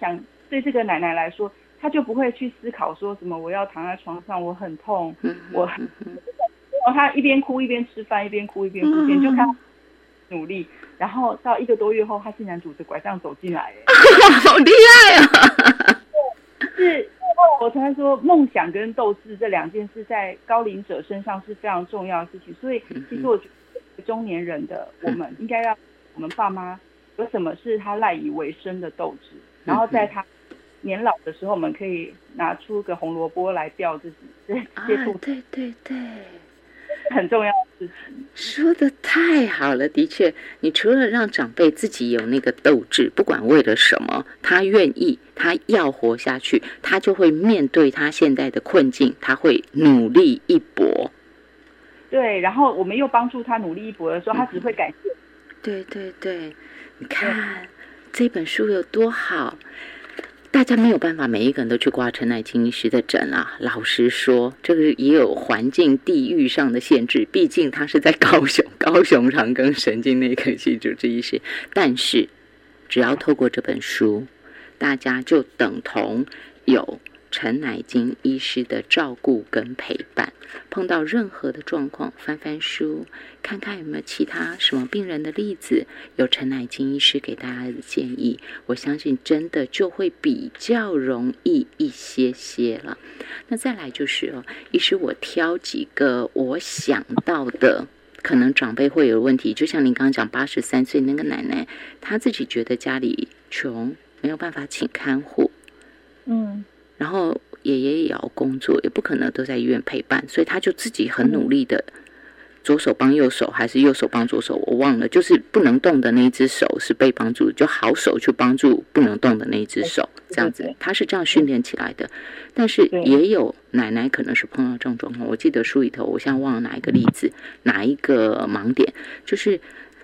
B: 想对这个奶奶来说，她就不会去思考说什么我要躺在床上，我很痛，我。然后他一边哭一边吃饭，一边哭一边哭，边，就看努力。然后到一个多月后，他竟然拄着拐杖走进来，
A: 好厉害啊！
B: 是，我才说梦想跟斗志这两件事在高龄者身上是非常重要的事情。所以，其实我觉得中年人的我们应该让我们爸妈有什么是他赖以为生的斗志，然后在他年老的时候，我们可以拿出个红萝卜来吊自己，
A: 对对对对。
B: 很重要的事情，
A: 说的太好了。的确，你除了让长辈自己有那个斗志，不管为了什么，他愿意，他要活下去，他就会面对他现在的困境，他会努力一搏。
B: 对，然后我们又帮助他努力一搏的时候，他只会感谢。
A: 对对对，你看这本书有多好。大家没有办法，每一个人都去挂陈乃金医师的诊啊。老实说，这个也有环境、地域上的限制。毕竟他是在高雄，高雄长庚神经内科系主治医师。但是，只要透过这本书，大家就等同有。陈乃金医师的照顾跟陪伴，碰到任何的状况，翻翻书，看看有没有其他什么病人的例子，有陈乃金医师给大家的建议，我相信真的就会比较容易一些些了。那再来就是哦，医师我挑几个我想到的，可能长辈会有问题，就像您刚刚讲八十三岁那个奶奶，她自己觉得家里穷，没有办法请看护，
B: 嗯。
A: 然后爷爷也要工作，也不可能都在医院陪伴，所以他就自己很努力的，左手帮右手，还是右手帮左手，我忘了，就是不能动的那一只手是被帮助，就好手去帮助不能动的那一只手，这样子，他是这样训练起来的。但是也有奶奶可能是碰到这种状况，我记得书里头，我现在忘了哪一个例子，哪一个盲点，就是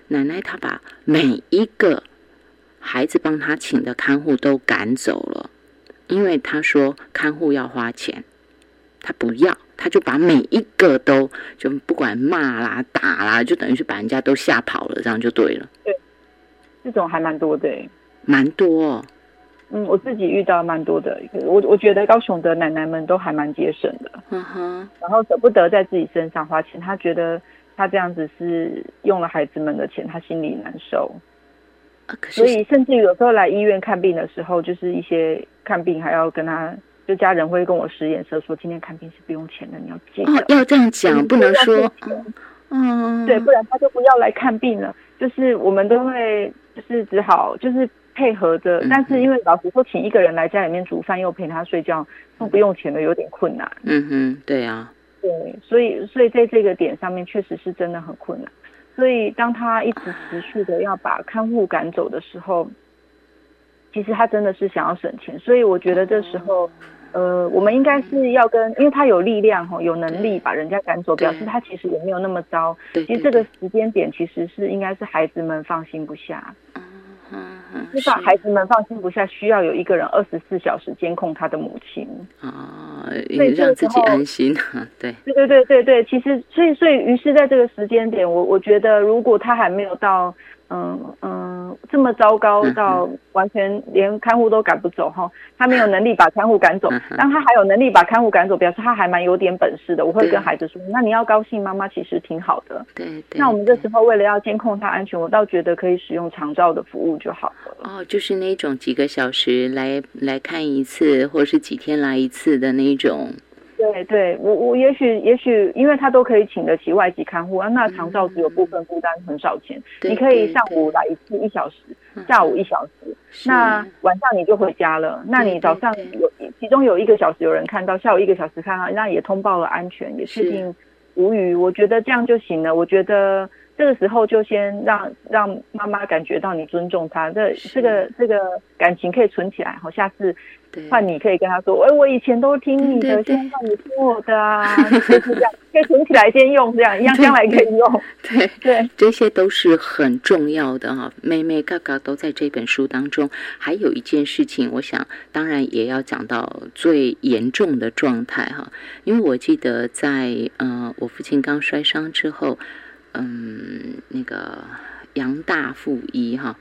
A: 奶奶她把每一个孩子帮他请的看护都赶走了。因为他说看护要花钱，他不要，他就把每一个都就不管骂啦、打啦，就等于是把人家都吓跑了，这样就对了。
B: 对，这种还蛮多的，
A: 蛮多。
B: 嗯，我自己遇到蛮多的，我我觉得高雄的奶奶们都还蛮节省的，
A: 嗯哼，
B: 然后舍不得在自己身上花钱，他觉得他这样子是用了孩子们的钱，他心里难受。所以，甚至有时候来医院看病的时候，就是一些看病还要跟他就家人会跟我使眼色，说今天看病是不用钱的，你要记
A: 得要这样讲，不能说，
B: 嗯，对，不然他就不要来看病了。就是我们都会，就是只好就是配合着，但是因为老实说，请一个人来家里面煮饭又陪他睡觉，都不用钱的，有点困难。
A: 嗯哼，对啊，
B: 对，所以所以在这个点上面，确实是真的很困难。所以当他一直持续的要把看护赶走的时候，其实他真的是想要省钱。所以我觉得这时候。呃，我们应该是要跟，因为他有力量哈，有能力把人家赶走，表示他其实也没有那么糟。其实这个时间点其实是应该是孩子们放心不下。嗯。至少孩子们放心不下，需要有一个人二十四小时监控他的母亲。
A: 啊，让自己安心。对。
B: 对对对对对，其实所以所以于是在这个时间点，我我觉得如果他还没有到。嗯嗯，这么糟糕到完全连看护都赶不走哈，他没有能力把看护赶走，但他还有能力把看护赶走，表示他还蛮有点本事的。我会跟孩子说，那你要高兴，妈妈其实挺好的。
A: 对，
B: 那我们这时候为了要监控他安全，我倒觉得可以使用长照的服务就好了。
A: 哦，就是那种几个小时来来看一次，或者是几天来一次的那种。
B: 对对，我我也许也许，因为他都可以请得起外籍看护啊，那长照只有部分负担很少钱，你可以上午来一次一小时，下午一小时，那晚上你就回家了。那你早上有其中有一个小时有人看到，下午一个小时看到，那也通报了安全，也确定无虞。我觉得这样就行了。我觉得这个时候就先让让妈妈感觉到你尊重她，这这个这个感情可以存起来，好，下次。换你可以跟他说，哎，我以前都听你的，现在换你听我的啊，就是这样，可以存起来先用，这样一样将来可以用。
A: 对对，这些都是很重要的哈。妹妹嘎嘎都在这本书当中。还有一件事情，我想当然也要讲到最严重的状态哈，因为我记得在呃我父亲刚摔伤之后，嗯，那个杨大富医哈。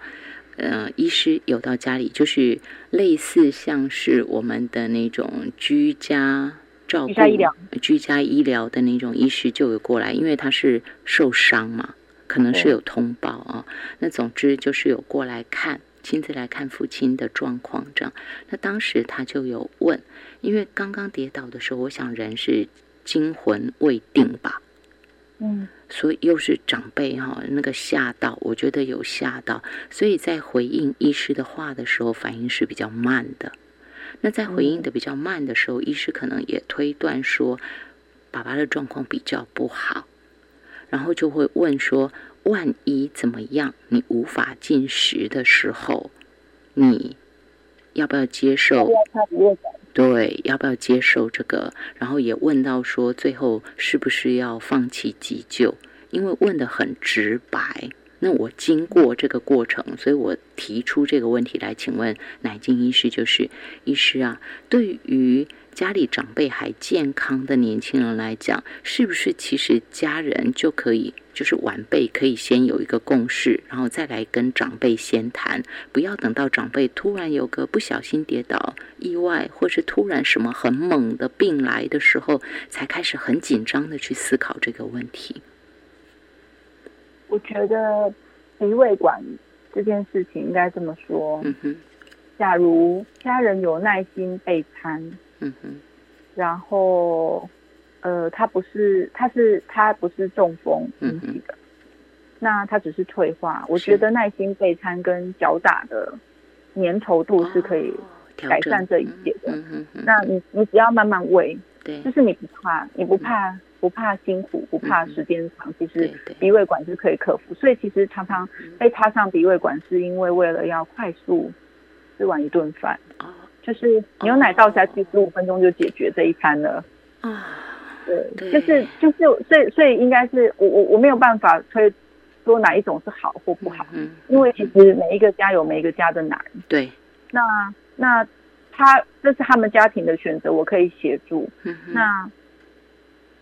A: 呃，医师有到家里，就是类似像是我们的那种居家照顾、居
B: 家医疗、
A: 居家医疗的那种医师就有过来，因为他是受伤嘛，可能是有通报啊。那总之就是有过来看，亲自来看父亲的状况这样。那当时他就有问，因为刚刚跌倒的时候，我想人是惊魂未定吧。
B: 嗯，
A: 所以又是长辈哈，那个吓到，我觉得有吓到，所以在回应医师的话的时候，反应是比较慢的。那在回应的比较慢的时候，医师可能也推断说，爸爸的状况比较不好，然后就会问说，万一怎么样，你无法进食的时候，你要不要接受？对，要不要接受这个？然后也问到说，最后是不是要放弃急救？因为问的很直白。那我经过这个过程，所以我提出这个问题来，请问乃金医师，就是医师啊，对于。家里长辈还健康的年轻人来讲，是不是其实家人就可以，就是晚辈可以先有一个共识，然后再来跟长辈先谈，不要等到长辈突然有个不小心跌倒、意外，或是突然什么很猛的病来的时候，才开始很紧张的去思考这个问题。
B: 我觉得鼻胃管这件事情应该这么说：，嗯哼，假如家人有耐心备餐。嗯哼，然后，呃，他不是，他是他不是中风引起的，那他只是退化。我觉得耐心备餐跟脚打的粘稠度是可以改善这一切的。那你你只要慢慢喂，
A: 对，
B: 就是你不怕，你不怕不怕辛苦，不怕时间长，其实鼻胃管是可以克服。所以其实常常被插上鼻胃管，是因为为了要快速吃完一顿饭。就是牛奶倒下去，十五分钟就解决这一餐了。啊，对，就是就是，所以所以应该是我我我没有办法推说哪一种是好或不好，嗯，因为其实每一个家有每一个家的难。
A: 对，
B: 那那他这是他们家庭的选择，我可以协助。那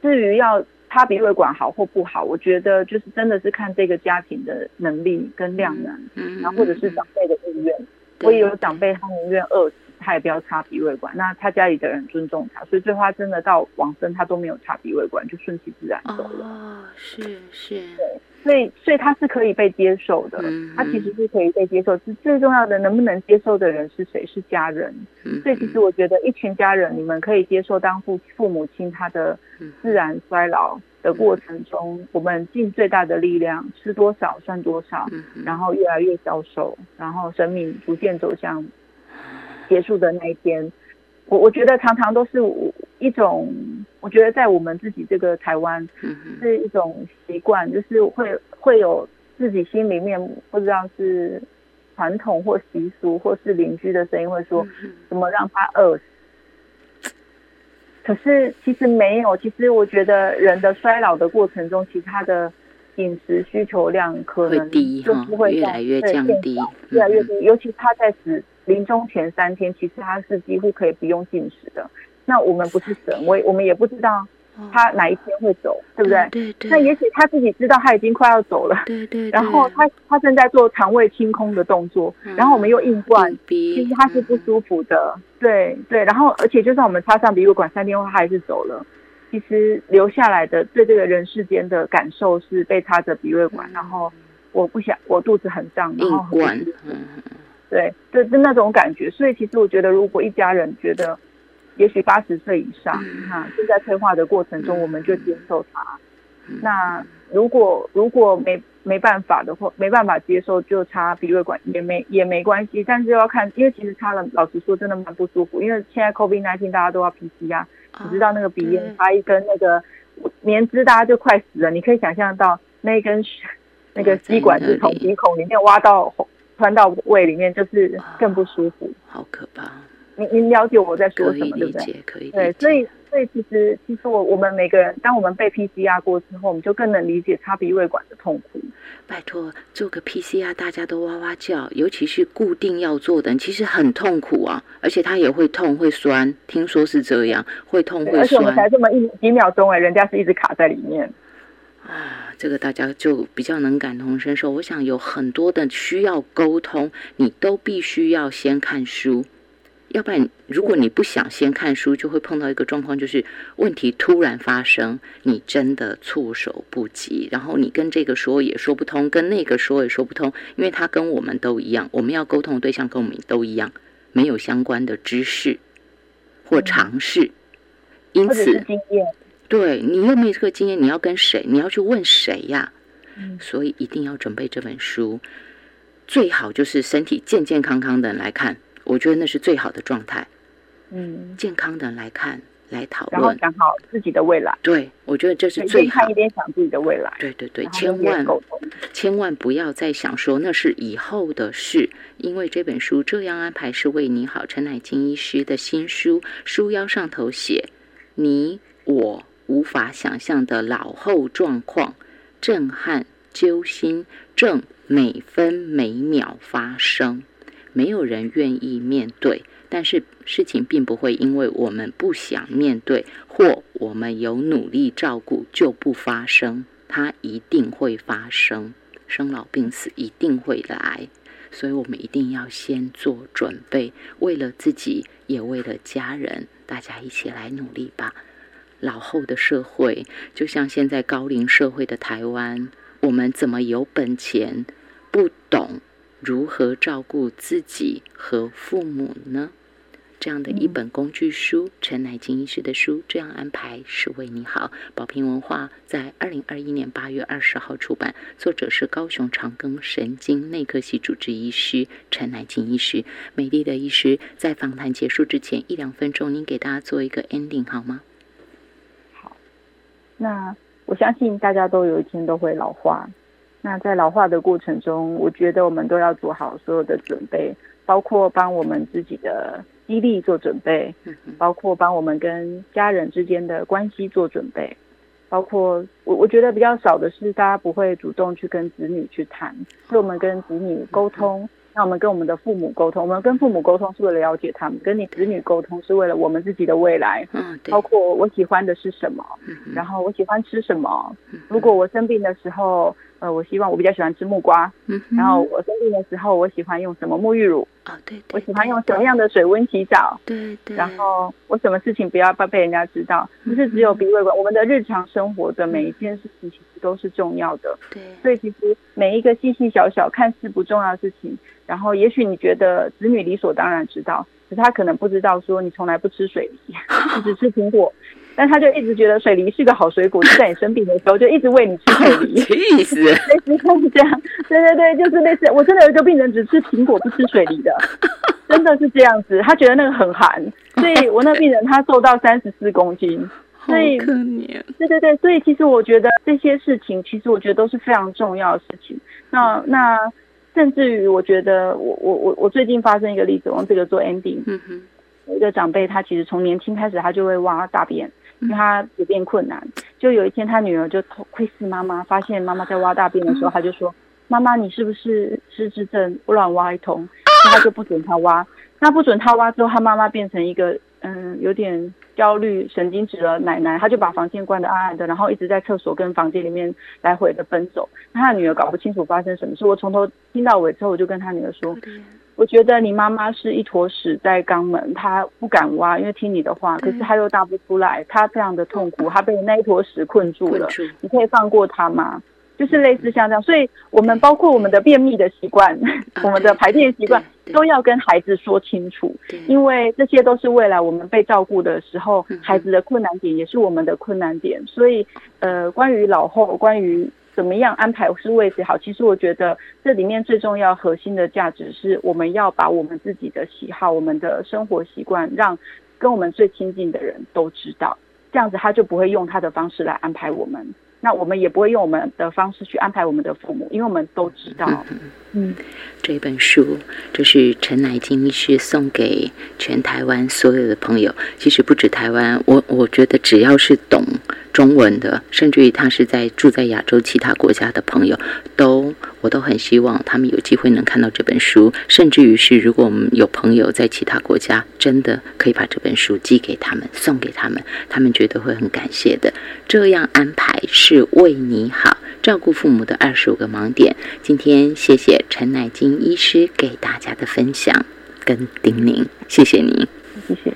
B: 至于要他鼻胃管好或不好，我觉得就是真的是看这个家庭的能力跟量能，嗯，然后或者是长辈的意愿。我也有长辈他宁愿饿。他也不要插鼻胃管，那他家里的人尊重他，所以最后他真的到往生，他都没有插鼻胃管，就顺其自然走了。
A: 哦，是是，
B: 对。所以所以他是可以被接受的，他其实是可以被接受。最最重要的，能不能接受的人是谁？是家人。所以其实我觉得，一群家人，你们可以接受当父父母亲他的自然衰老的过程中，我们尽最大的力量，吃多少算多少，然后越来越消瘦，然后生命逐渐走向结束的那一天。我我觉得常常都是一种，我觉得在我们自己这个台湾，是一种习惯，就是会会有自己心里面不知道是传统或习俗，或是邻居的声音会说，怎么让他饿死？可是其实没有，其实我觉得人的衰老的过程中，其他的饮食需求量可能就是会
A: 越来越降低，
B: 越来越低，尤其他在死。临终前三天，其实他是几乎可以不用进食的。那我们不是神，我我们也不知道他哪一天会走，对不对？
A: 对对。
B: 那也许他自己知道他已经快要走了。
A: 对对。
B: 然后他他正在做肠胃清空的动作，然后我们又硬灌，其实他是不舒服的。对对。然后而且就算我们插上鼻胃管三天后他还是走了，其实留下来的对这个人世间的感受是被插着鼻胃管，然后我不想我肚子很胀，然后很嗯。对，对，就那种感觉。所以其实我觉得，如果一家人觉得，也许八十岁以上，哈，正在退化的过程中，我们就接受它。那如果如果没没办法的话，没办法接受，就插鼻胃管也没也没关系。但是要看，因为其实插了，老实说，真的蛮不舒服。因为现在 COVID nineteen 大家都要 PCR，你知道那个鼻炎插一根那个棉枝，大家就快死了。你可以想象到那根 那个吸管是从鼻孔里面挖到。穿到胃里面就是更不舒服，
A: 好可怕。
B: 您您了解我在说什么，对不
A: 对？可以
B: 对，所以所以其实其实我我们每个人，当我们被 PCR 过之后，我们就更能理解插鼻胃管的痛苦。
A: 拜托，做个 PCR 大家都哇哇叫，尤其是固定要做的，其实很痛苦啊，而且它也会痛会酸，听说是这样，会痛会酸。而
B: 且我们才这么一几秒钟哎，人家是一直卡在里面。
A: 啊，这个大家就比较能感同身受。我想有很多的需要沟通，你都必须要先看书，要不然如果你不想先看书，就会碰到一个状况，就是问题突然发生，你真的措手不及。然后你跟这个说也说不通，跟那个说也说不通，因为他跟我们都一样，我们要沟通的对象跟我们都一样，没有相关的知识或尝试，因此。对你又没有这个经验，你要跟谁？你要去问谁呀？所以一定要准备这本书，最好就是身体健健康康的人来看，我觉得那是最好的状态。嗯，健康的人来看，来讨论，
B: 然后想好自己的未来。
A: 对，我觉得这是最好。
B: 一边想自己的未来。
A: 对对对，千万千万不要再想说那是以后的事，因为这本书这样安排是为你好。陈乃金医师的新书，书腰上头写你我。无法想象的老后状况，震撼、揪心，正每分每秒发生。没有人愿意面对，但是事情并不会因为我们不想面对，或我们有努力照顾就不发生。它一定会发生，生老病死一定会来，所以我们一定要先做准备，为了自己，也为了家人，大家一起来努力吧。老后的社会，就像现在高龄社会的台湾，我们怎么有本钱不懂如何照顾自己和父母呢？这样的一本工具书，陈乃金医师的书，这样安排是为你好。宝平文化在二零二一年八月二十号出版，作者是高雄长庚神经内科系主治医师陈乃金医师。美丽的医师，在访谈结束之前一两分钟，您给大家做一个 ending 好吗？
B: 那我相信大家都有一天都会老化。那在老化的过程中，我觉得我们都要做好所有的准备，包括帮我们自己的激励做准备，包括帮我们跟家人之间的关系做准备，包括我我觉得比较少的是大家不会主动去跟子女去谈，所以我们跟子女沟通。那我们跟我们的父母沟通，我们跟父母沟通是为了了解他们；跟你子女沟通是为了我们自己的未来。嗯，包括我喜欢的是什么，然后我喜欢吃什么。如果我生病的时候，呃，我希望我比较喜欢吃木瓜，嗯，然后我生病的时候，我喜欢用什么沐浴乳
A: 啊？对，
B: 我喜欢用什么样的水温洗澡？
A: 对对。
B: 然后我什么事情不要被被人家知道？不是只有鼻胃管，我们的日常生活的每一件事情其实都是重要的。
A: 对。
B: 所以其实每一个细细小小看似不重要的事情，然后也许你觉得子女理所当然知道，可是他可能不知道说你从来不吃水梨，只吃苹果。但他就一直觉得水梨是个好水果，就在你生病的时候就一直喂你吃水梨，
A: 意思！类
B: 似像这样，对对对，就是类似。我真的有一个病人只吃苹果不吃水梨的，真的是这样子。他觉得那个很寒，所以我那个病人他瘦到三十四公斤，所以。对对对，所以其实我觉得这些事情，其实我觉得都是非常重要的事情。那那甚至于，我觉得我我我我最近发生一个例子，我用这个做 ending。嗯哼，有一个长辈，他其实从年轻开始，他就会挖大便。因为他有便困难，就有一天他女儿就窥视妈妈，发现妈妈在挖大便的时候，他就说：“妈妈，你是不是失智症？乱挖一通。”他就不准他挖。那不准他挖之后，他妈妈变成一个嗯有点焦虑、神经质的奶奶，他就把房间关得暗暗的，然后一直在厕所跟房间里面来回的奔走。那他女儿搞不清楚发生什么事，我从头听到尾之后，我就跟他女儿说。我觉得你妈妈是一坨屎在肛门，她不敢挖，因为听你的话，可是她又大不出来，她非常的痛苦，她被那一坨屎困住了。你可以放过她吗？就是类似像这样，所以我们包括我们的便秘的习惯，我们的排便习惯，都要跟孩子说清楚，因为这些都是未来我们被照顾的时候，孩子的困难点也是我们的困难点。所以，呃，关于老后，关于。怎么样安排是为谁好？其实我觉得这里面最重要、核心的价值是我们要把我们自己的喜好、我们的生活习惯，让跟我们最亲近的人都知道，这样子他就不会用他的方式来安排我们。那我们也不会用我们的方式去安排我们的父母，因为我们都知道。
A: 嗯，这本书就是陈乃金医师送给全台湾所有的朋友。其实不止台湾，我我觉得只要是懂。中文的，甚至于他是在住在亚洲其他国家的朋友，都我都很希望他们有机会能看到这本书。甚至于是，如果我们有朋友在其他国家，真的可以把这本书寄给他们，送给他们，他们觉得会很感谢的。这样安排是为你好，照顾父母的二十五个盲点。今天谢谢陈乃金医师给大家的分享跟叮咛，谢谢您，
B: 谢谢。